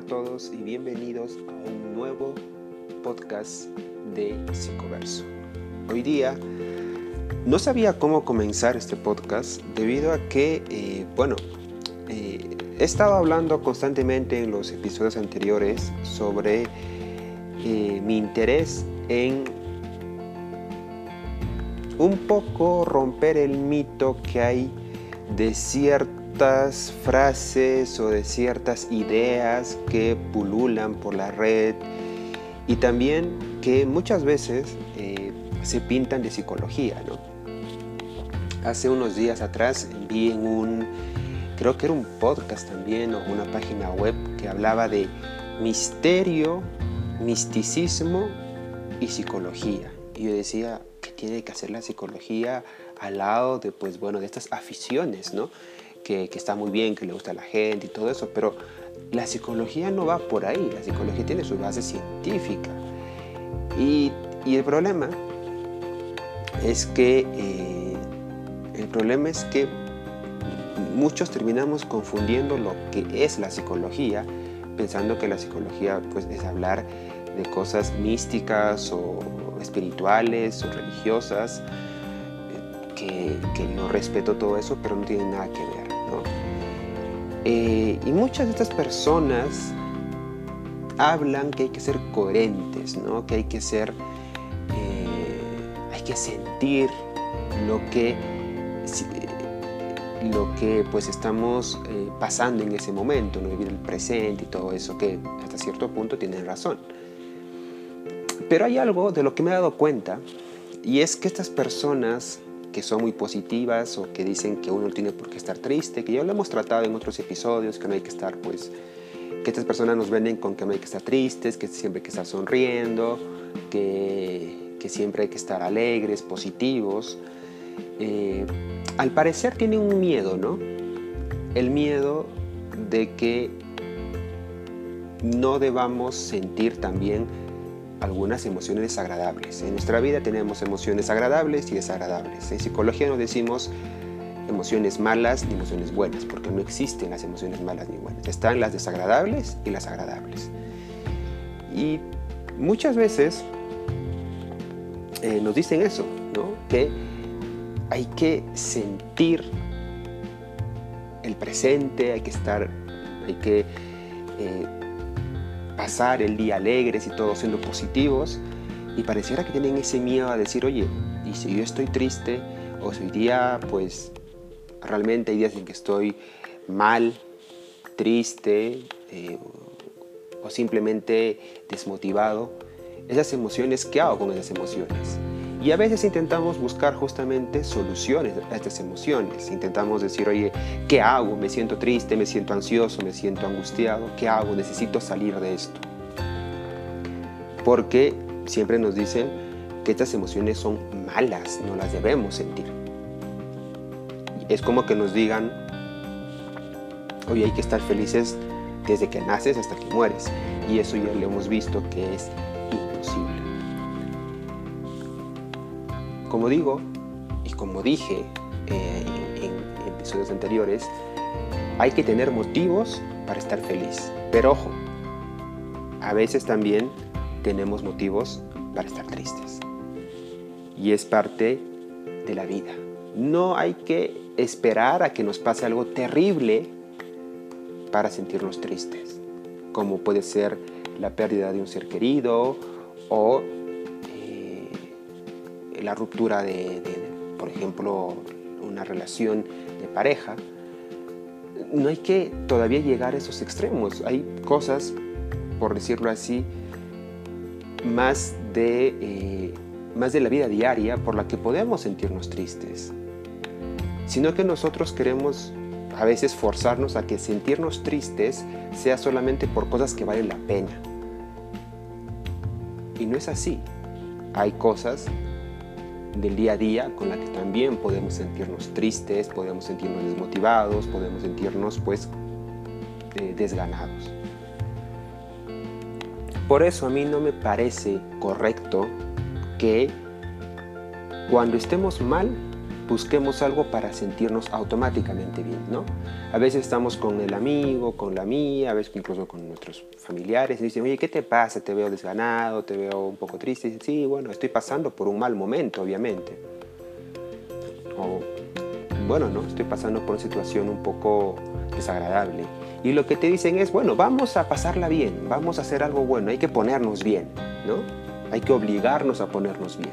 a todos y bienvenidos a un nuevo podcast de Psicoverso. Hoy día no sabía cómo comenzar este podcast debido a que, eh, bueno, eh, he estado hablando constantemente en los episodios anteriores sobre eh, mi interés en un poco romper el mito que hay de cierto frases o de ciertas ideas que pululan por la red y también que muchas veces eh, se pintan de psicología. ¿no? Hace unos días atrás vi en un, creo que era un podcast también o una página web que hablaba de misterio, misticismo y psicología. Y yo decía, ¿qué tiene que hacer la psicología al lado de, pues, bueno, de estas aficiones, ¿no? Que, está muy bien, que le gusta a la gente y todo eso, pero la psicología no va por ahí, la psicología tiene su base científica. Y, el problema es que eh, el problema es que muchos terminamos confundiendo lo que es la psicología, pensando que la psicología pues, es hablar de cosas místicas o espirituales o religiosas, eh, que, que yo respeto todo eso, pero no tiene nada que ver. Eh, y muchas de estas personas hablan que hay que ser coherentes, ¿no? que hay que ser, eh, hay que sentir lo que, lo que pues estamos eh, pasando en ese momento, ¿no? vivir el presente y todo eso, que hasta cierto punto tienen razón. Pero hay algo de lo que me he dado cuenta y es que estas personas que son muy positivas o que dicen que uno tiene por qué estar triste, que ya lo hemos tratado en otros episodios, que no hay que estar, pues, que estas personas nos venden con que no hay que estar tristes, que siempre hay que estar sonriendo, que, que siempre hay que estar alegres, positivos. Eh, al parecer tienen un miedo, ¿no? El miedo de que no debamos sentir también algunas emociones desagradables. En nuestra vida tenemos emociones agradables y desagradables. En psicología no decimos emociones malas ni emociones buenas, porque no existen las emociones malas ni buenas. Están las desagradables y las agradables. Y muchas veces eh, nos dicen eso, ¿no? que hay que sentir el presente, hay que estar, hay que eh, pasar el día alegres y todos siendo positivos y pareciera que tienen ese miedo a decir, oye, y si yo estoy triste o si hoy día pues realmente hay días en que estoy mal, triste eh, o simplemente desmotivado, esas emociones, ¿qué hago con esas emociones? Y a veces intentamos buscar justamente soluciones a estas emociones. Intentamos decir, oye, ¿qué hago? Me siento triste, me siento ansioso, me siento angustiado. ¿Qué hago? Necesito salir de esto. Porque siempre nos dicen que estas emociones son malas, no las debemos sentir. Es como que nos digan, oye, hay que estar felices desde que naces hasta que mueres. Y eso ya lo hemos visto que es Como digo, y como dije eh, en, episodios anteriores, hay que tener motivos para estar feliz. Pero ojo, a veces también tenemos motivos para estar tristes. Y es parte de la vida. No hay que esperar a que nos pase algo terrible para sentirnos tristes, como puede ser la pérdida de un ser querido o la ruptura de, por ejemplo, una relación de pareja, no hay que todavía llegar a esos extremos. Hay cosas, por decirlo así, más de, eh, más de la vida diaria por la que podemos sentirnos tristes. Sino que nosotros queremos a veces forzarnos a que sentirnos tristes sea solamente por cosas que valen la pena. Y no es así. Hay cosas del día a día con la que también podemos sentirnos tristes, podemos sentirnos desmotivados, podemos sentirnos pues eh, desganados. Por eso a mí no me parece correcto que cuando estemos mal busquemos algo para sentirnos automáticamente bien, ¿no? A veces estamos con el amigo, con la mía, a veces incluso con nuestros familiares y dicen, oye, ¿qué te pasa? Te veo desganado, te veo un poco triste. Y dicen, sí, bueno, estoy pasando por un mal momento, obviamente. O, bueno, ¿no? Estoy pasando por una situación un poco desagradable. Y lo que te dicen es, bueno, vamos a pasarla bien, vamos a hacer algo bueno, hay que ponernos bien, ¿no? Hay que obligarnos a ponernos bien.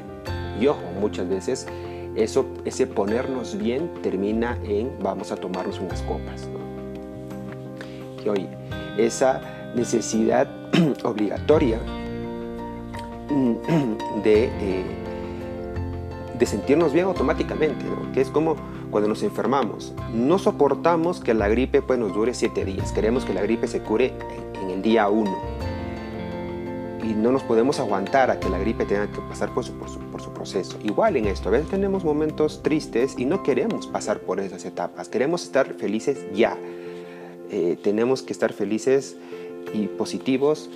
Y ojo, muchas veces eso, ese ponernos bien termina en vamos a tomarnos unas copas. ¿no? Y oye, esa necesidad obligatoria de, eh, de sentirnos bien automáticamente, que es como cuando nos enfermamos. No soportamos que la gripe pues, nos dure siete días, queremos que la gripe se cure en el día uno y no nos podemos aguantar a que la gripe tenga que pasar por su, proceso. Igual en esto, a veces tenemos momentos tristes y no queremos pasar por esas etapas, queremos estar felices ya. Eh, tenemos que estar felices y positivos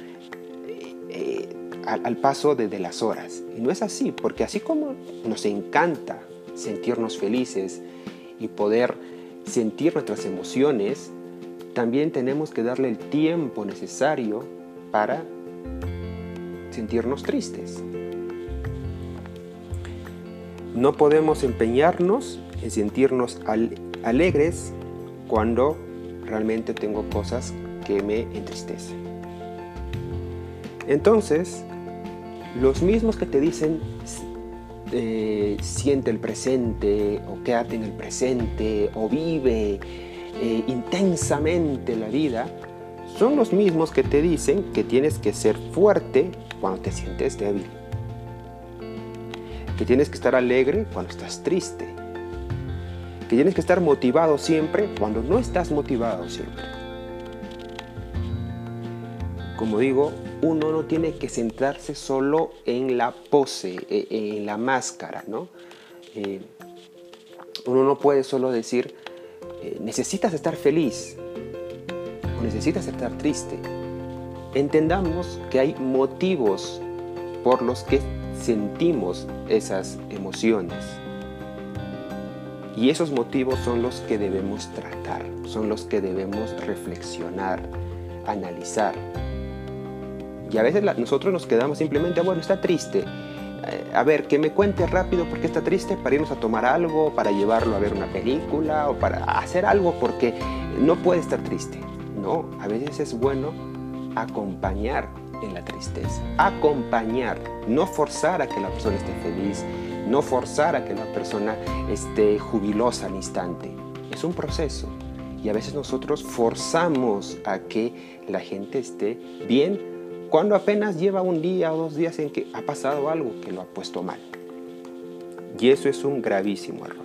eh, al, al, paso de, de las horas. Y no es así, porque así como nos encanta sentirnos felices y poder sentir nuestras emociones, también tenemos que darle el tiempo necesario para sentirnos tristes. No podemos empeñarnos en sentirnos alegres cuando realmente tengo cosas que me entristecen. Entonces, los mismos que te dicen eh, siente el presente o quédate en el presente o vive eh, intensamente la vida, son los mismos que te dicen que tienes que ser fuerte cuando te sientes débil. Que tienes que estar alegre cuando estás triste. Que tienes que estar motivado siempre cuando no estás motivado siempre. Como digo, uno no tiene que centrarse solo en la pose, e, en la máscara, ¿no? Eh, uno no puede solo decir, eh, necesitas estar feliz o necesitas estar triste entendamos que hay motivos por los que sentimos esas emociones. Y esos motivos son los que debemos tratar, son los que debemos reflexionar, analizar. Y a veces nosotros nos quedamos simplemente, ah, bueno, está triste. Eh, a ver, que me cuente rápido por qué está triste para irnos a tomar algo, para llevarlo a ver una película o para hacer algo porque no puede estar triste. No, a veces es bueno acompañar en la tristeza. Acompañar, no forzar a que la persona esté feliz, no forzar a que la persona esté jubilosa al instante. Es un proceso. Y a veces nosotros forzamos a que la gente esté bien cuando apenas lleva un día o dos días en que ha pasado algo que lo ha puesto mal. Y eso es un gravísimo error.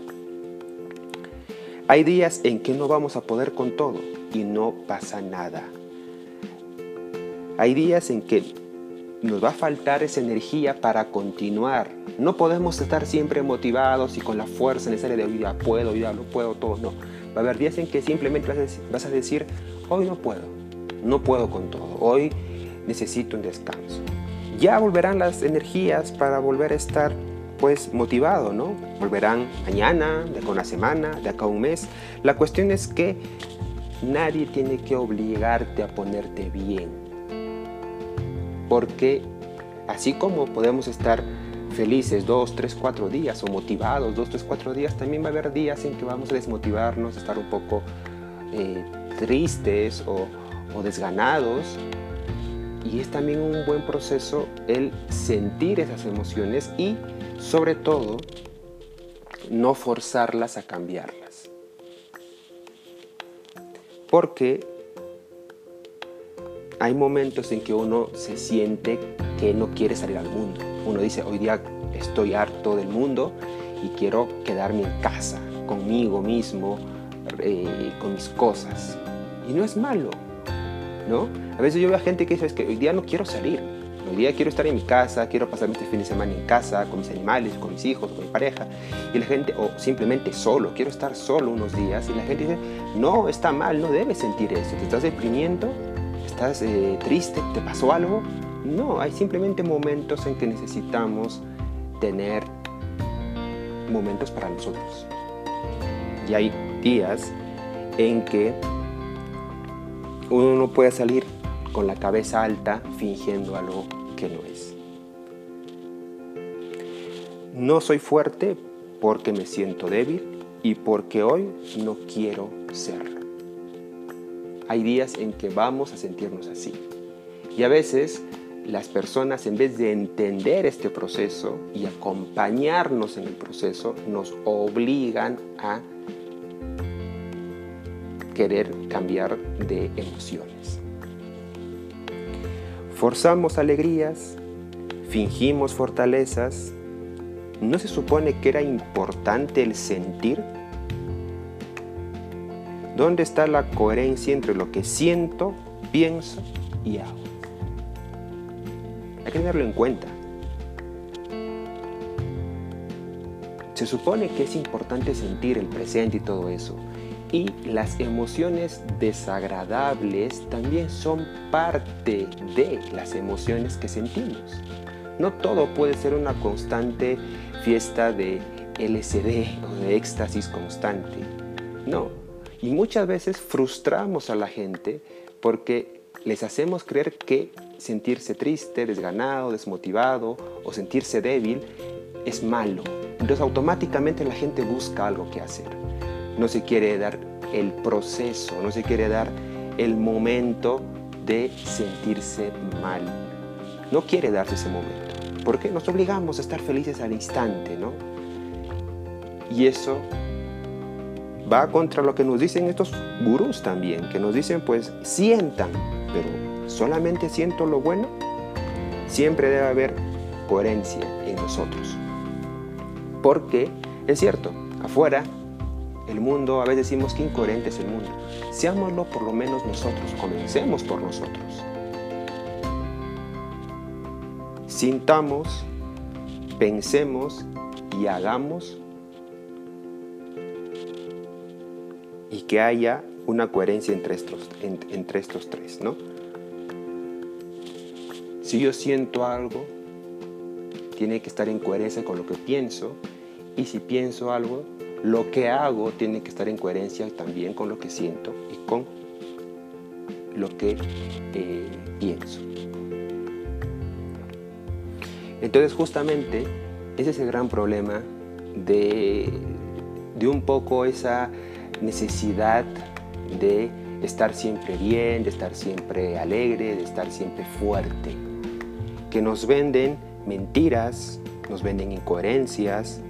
Hay días en que no vamos a poder con todo y no pasa nada. Hay días en que nos va a faltar esa energía para continuar. No podemos estar siempre motivados y con la fuerza necesaria de hoy ya puedo, hoy ya lo puedo, todo. No. Va a haber días en que simplemente vas a decir, hoy no puedo, no puedo con todo, hoy necesito un descanso. Ya volverán las energías para volver a estar pues motivado, ¿no? Volverán mañana, de acá una semana, de acá un mes. La cuestión es que nadie tiene que obligarte a ponerte bien porque así como podemos estar felices dos, tres, cuatro días o motivados dos, tres, cuatro días, también va a haber días en que vamos a desmotivarnos, estar un poco eh, tristes o desganados. Y es también un buen proceso el sentir esas emociones y sobre todo no forzarlas a cambiarlas. Porque hay momentos en que uno se siente que no quiere salir al mundo. Uno dice, hoy día estoy harto del mundo y quiero quedarme en casa, conmigo mismo, eh, con mis cosas. Y no es malo, ¿no? A veces yo veo a gente que dice, es que hoy día no quiero salir. Hoy día quiero estar en mi casa, quiero pasar este fin de semana en casa, con mis animales, con mis hijos, con mi pareja. Y la gente, o simplemente solo, quiero estar solo unos días. Y la gente dice, no, está mal, no debes sentir eso. Te estás deprimiendo ¿Estás eh, triste? ¿Te pasó algo? No, hay simplemente momentos en que necesitamos tener momentos para nosotros. Y hay días en que uno no puede salir con la cabeza alta fingiendo algo que no es. No soy fuerte porque me siento débil y porque hoy no quiero ser. Hay días en que vamos a sentirnos así. Y a veces las personas, en vez de entender este proceso y acompañarnos en el proceso, nos obligan a querer cambiar de emociones. Forzamos alegrías, fingimos fortalezas. ¿No se supone que era importante el sentir? ¿Dónde está la coherencia entre lo que siento, pienso y hago? Hay que tenerlo en cuenta. Se supone que es importante sentir el presente y todo eso. Y las emociones desagradables también son parte de las emociones que sentimos. No todo puede ser una constante fiesta de LSD o de éxtasis constante. No. Y muchas veces frustramos a la gente porque les hacemos creer que sentirse triste, desganado, desmotivado o sentirse débil es malo. Entonces automáticamente la gente busca algo que hacer. No se quiere dar el proceso, no se quiere dar el momento de sentirse mal. No quiere darse ese momento. Porque nos obligamos a estar felices al instante, ¿no? Y eso va contra lo que nos dicen estos gurús también, que nos dicen pues sientan, pero solamente siento lo bueno, siempre debe haber coherencia en nosotros. Porque es cierto, afuera, el mundo, a veces decimos que incoherente es el mundo. Seámoslo por lo menos nosotros, comencemos por nosotros. Sintamos, pensemos y hagamos que haya una coherencia entre estos, entre estos tres, ¿no? Si yo siento algo, tiene que estar en coherencia con lo que pienso. Y si pienso algo, lo que hago tiene que estar en coherencia también con lo que siento y con lo que eh, pienso. Entonces justamente ese es el gran problema de, de un poco esa necesidad de estar siempre bien, de estar siempre alegre, de estar siempre fuerte que nos venden mentiras, nos venden incoherencias,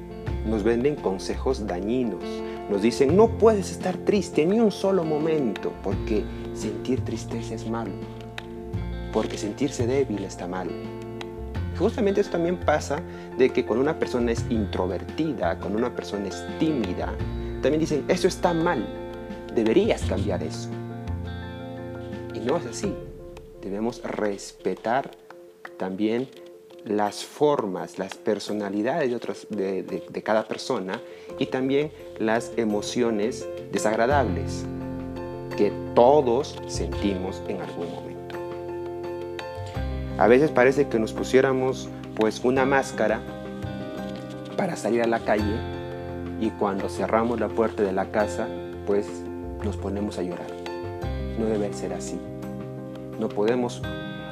nos venden consejos dañinos. Nos dicen, no puedes estar triste ni un solo momento, porque sentir tristeza es malo, porque sentirse débil está mal. Justamente eso también pasa de que cuando una persona es introvertida, cuando una persona es tímida, también dicen, eso está mal, deberías cambiar eso. Y no es así. Debemos respetar también las formas, las personalidades de, de, cada persona y también las emociones desagradables que todos sentimos en algún momento. A veces parece que nos pusiéramos pues una máscara para salir a la calle y cuando cerramos la puerta de la casa pues nos ponemos a llorar. No debe ser así. No podemos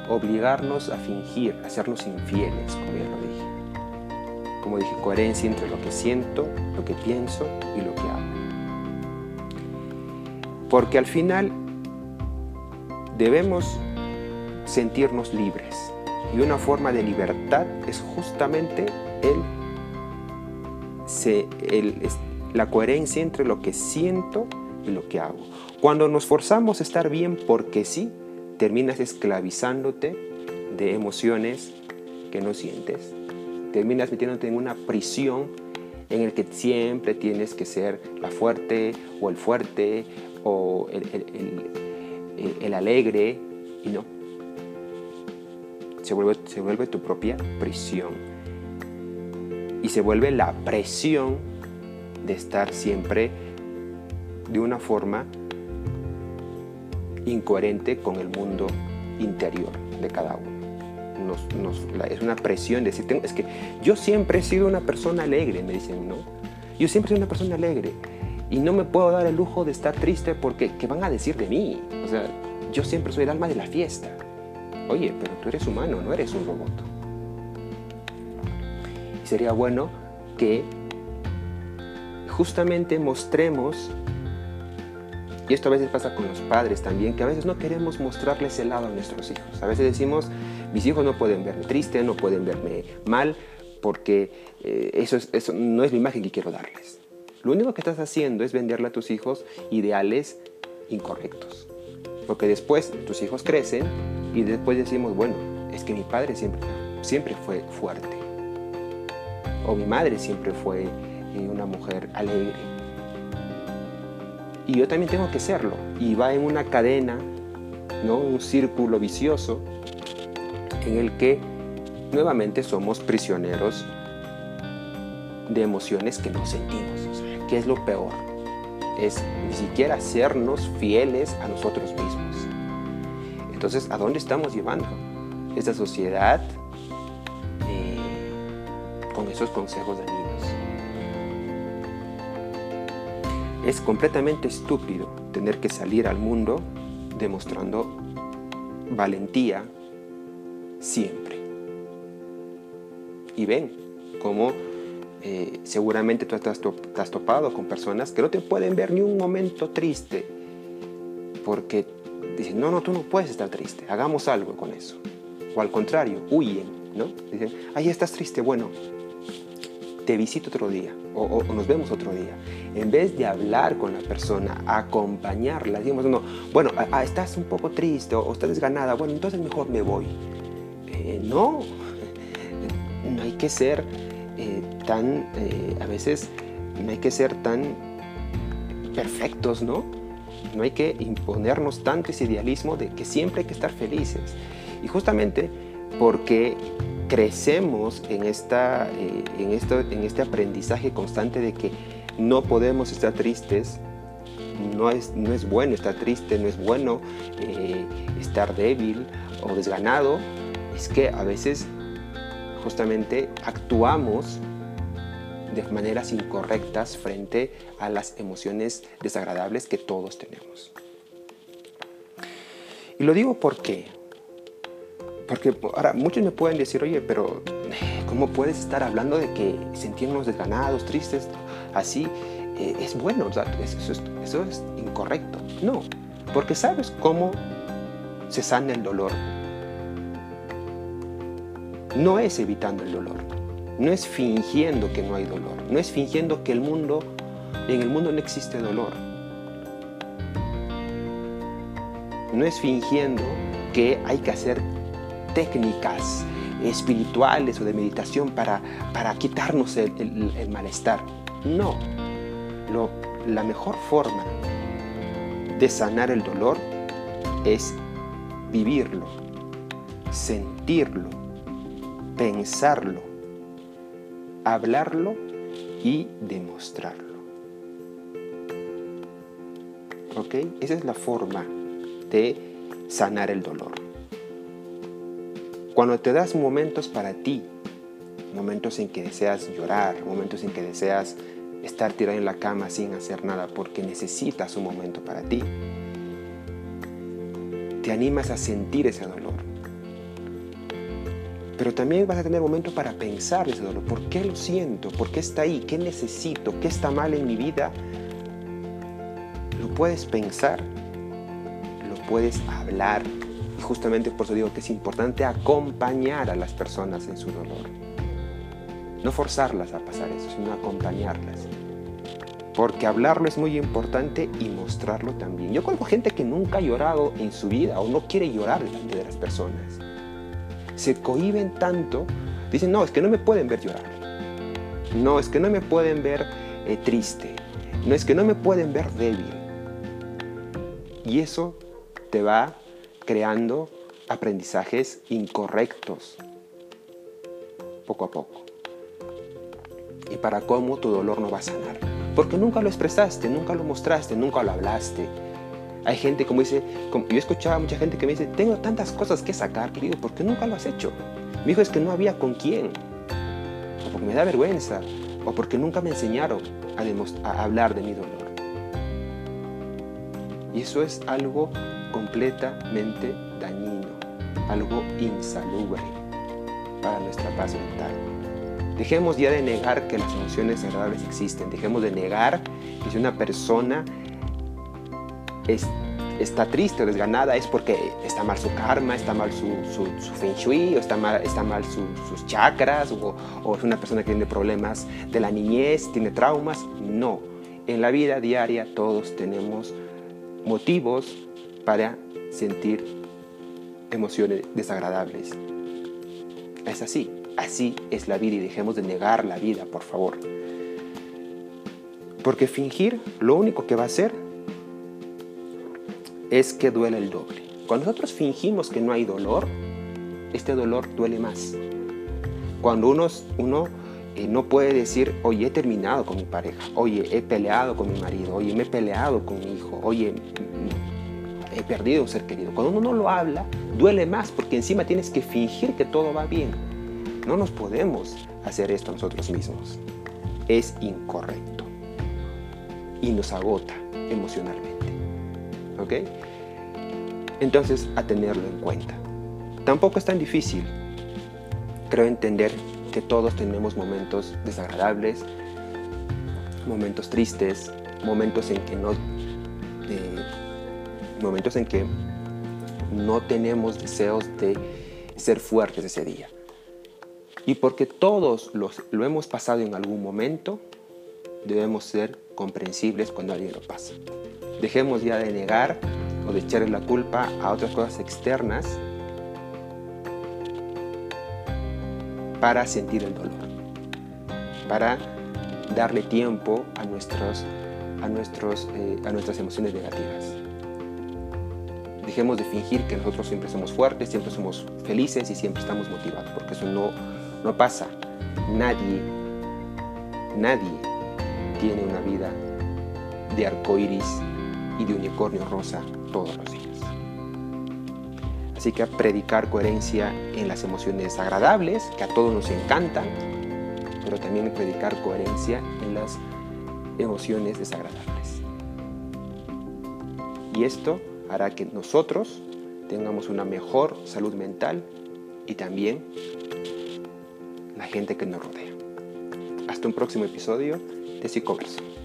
obligarnos a fingir, a hacernos infieles, como ya lo dije. Como dije, coherencia entre lo que siento, lo que pienso y lo que hago. Porque al final debemos sentirnos libres. Y una forma de libertad es justamente el, la coherencia entre lo que siento y lo que hago. Cuando nos forzamos a estar bien porque sí, terminas esclavizándote de emociones que no sientes. Terminas metiéndote en una prisión en el que siempre tienes que ser la fuerte o el fuerte o el, alegre y no. Se vuelve, se vuelve tu propia prisión. Y se vuelve la presión de estar siempre de una forma incoherente con el mundo interior de cada uno. es una presión decir, es que yo siempre he sido una persona alegre, me dicen, ¿no? Yo siempre soy una persona alegre y no me puedo dar el lujo de estar triste porque ¿qué van a decir de mí? O sea, yo siempre soy el alma de la fiesta. Oye, pero tú eres humano, no eres un robot. Y sería bueno que justamente mostremos, y esto a veces pasa con los padres también, que a veces no queremos mostrarles el lado a nuestros hijos. A veces decimos, mis hijos no pueden verme triste, no pueden verme mal, porque eh, eso, eso no es la imagen que quiero darles. Lo único que estás haciendo es venderle a tus hijos ideales incorrectos. Porque después tus hijos crecen y después decimos, bueno, es que mi padre siempre, siempre fue fuerte. O mi madre siempre fue eh, una mujer alegre. Y yo también tengo que serlo. Y va en una cadena, ¿no? un círculo vicioso en el que nuevamente somos prisioneros de emociones que no sentimos. ¿Qué es lo peor? Es ni siquiera sernos fieles a nosotros mismos. Entonces, ¿a dónde estamos llevando esta sociedad esos consejos dañinos? Es completamente estúpido tener que salir al mundo demostrando valentía siempre. Y ven cómo eh, seguramente tú estás, topado con personas que no te pueden ver ni un momento triste porque dicen, no, no, tú no puedes estar triste, hagamos algo con eso. O al contrario, huyen, ¿no? Dicen, ahí estás triste, bueno, te visito otro día o, nos vemos otro día. En vez de hablar con la persona, acompañarla, digamos, no, bueno, estás un poco triste o, estás desganada, bueno, entonces mejor me voy. Eh, no, no hay que ser eh, tan, eh, a veces no hay que ser tan perfectos, ¿no? No hay que imponernos tanto ese idealismo de que siempre hay que estar felices. Y justamente porque crecemos en, esta, eh, en, esto, en este aprendizaje constante de que no podemos estar tristes, no es, no es bueno estar triste, no es bueno estar débil o desganado, es que a veces justamente actuamos de maneras incorrectas frente a las emociones desagradables que todos tenemos. Y lo digo porque, porque ahora muchos me pueden decir, oye, pero ¿cómo puedes estar hablando de que sentirnos desganados, tristes, así? Eh, es bueno, eso, es, eso es incorrecto. No, porque sabes cómo se sana el dolor no es evitando el dolor, no es fingiendo que no hay dolor, no es fingiendo que el mundo, en el mundo no existe dolor. No es fingiendo que hay que hacer técnicas espirituales o de meditación para, para quitarnos el, malestar. No, la mejor forma de sanar el dolor es vivirlo, sentirlo, pensarlo, hablarlo y demostrarlo. ¿Ok? Esa es la forma de sanar el dolor. Cuando te das momentos para ti, momentos en que deseas llorar, momentos en que deseas estar tirado en la cama sin hacer nada porque necesitas un momento para ti, te animas a sentir ese dolor pero también vas a tener momentos para pensar ese dolor. ¿Por qué lo siento? ¿Por qué está ahí? ¿Qué necesito? ¿Qué está mal en mi vida? Lo puedes pensar, lo puedes hablar. Y justamente por eso digo que es importante acompañar a las personas en su dolor. No forzarlas a pasar eso, sino acompañarlas. Porque hablarlo es muy importante y mostrarlo también. Yo conozco gente que nunca ha llorado en su vida o no quiere llorar delante de las personas se cohiben tanto, dicen, no, es que no me pueden ver llorar. No, es que no me pueden ver eh, triste. No, es que no me pueden ver débil. Y eso te va creando aprendizajes incorrectos, poco a poco. Y para cómo tu dolor no va a sanar. Porque nunca lo expresaste, nunca lo mostraste, nunca lo hablaste, hay gente como dice, como, yo escuchaba a mucha gente que me dice, tengo tantas cosas que sacar, querido, ¿por qué nunca lo has hecho? Me dijo, es que no había con quién, o porque me da vergüenza, o porque nunca me enseñaron. a, a hablar de mi dolor. Y eso es algo completamente dañino, algo insalubre para nuestra paz mental. Dejemos ya de negar que las emociones agradables existen, dejemos de negar que si una persona está triste o desganada es porque está mal su karma, está mal su, su, feng shui, o está mal, está mal sus chakras, o es una persona que tiene problemas de la niñez, tiene traumas. No, en la vida diaria todos tenemos motivos para sentir emociones desagradables. Es así, así es la vida y dejemos de negar la vida, por favor. Porque fingir lo único que va a hacer es que duele el doble. Cuando nosotros fingimos que no hay dolor, este dolor duele más. Cuando uno, uno eh, no puede decir, oye, he terminado con mi pareja, oye, he peleado con mi marido, oye, me he peleado con mi hijo, oye, he perdido un ser querido. Cuando uno no lo habla, duele más porque encima tienes que fingir que todo va bien. No nos podemos hacer esto nosotros mismos. Es incorrecto y nos agota emocionalmente. ¿Ok? Entonces, a tenerlo en cuenta. Tampoco es tan difícil, creo entender que todos tenemos momentos desagradables, momentos tristes, momentos en que no, momentos en que no tenemos deseos de ser fuertes ese día. Y porque todos los, lo hemos pasado en algún momento, debemos ser comprensibles cuando alguien lo pasa. Dejemos ya de negar o de echarle la culpa a otras cosas externas para sentir el dolor, para darle tiempo a, nuestros, a, nuestros, eh, a nuestras emociones negativas. Dejemos de fingir que nosotros siempre somos fuertes, siempre somos felices y siempre estamos motivados, porque eso no, no pasa. Nadie, nadie tiene una vida de arco iris y de unicornio rosa todos los días. Así que predicar coherencia en las emociones agradables, que a todos nos encantan, pero también predicar coherencia en las emociones desagradables. Y esto hará que nosotros tengamos una mejor salud mental y también la gente que nos rodea. Hasta un próximo episodio de Psicoverso.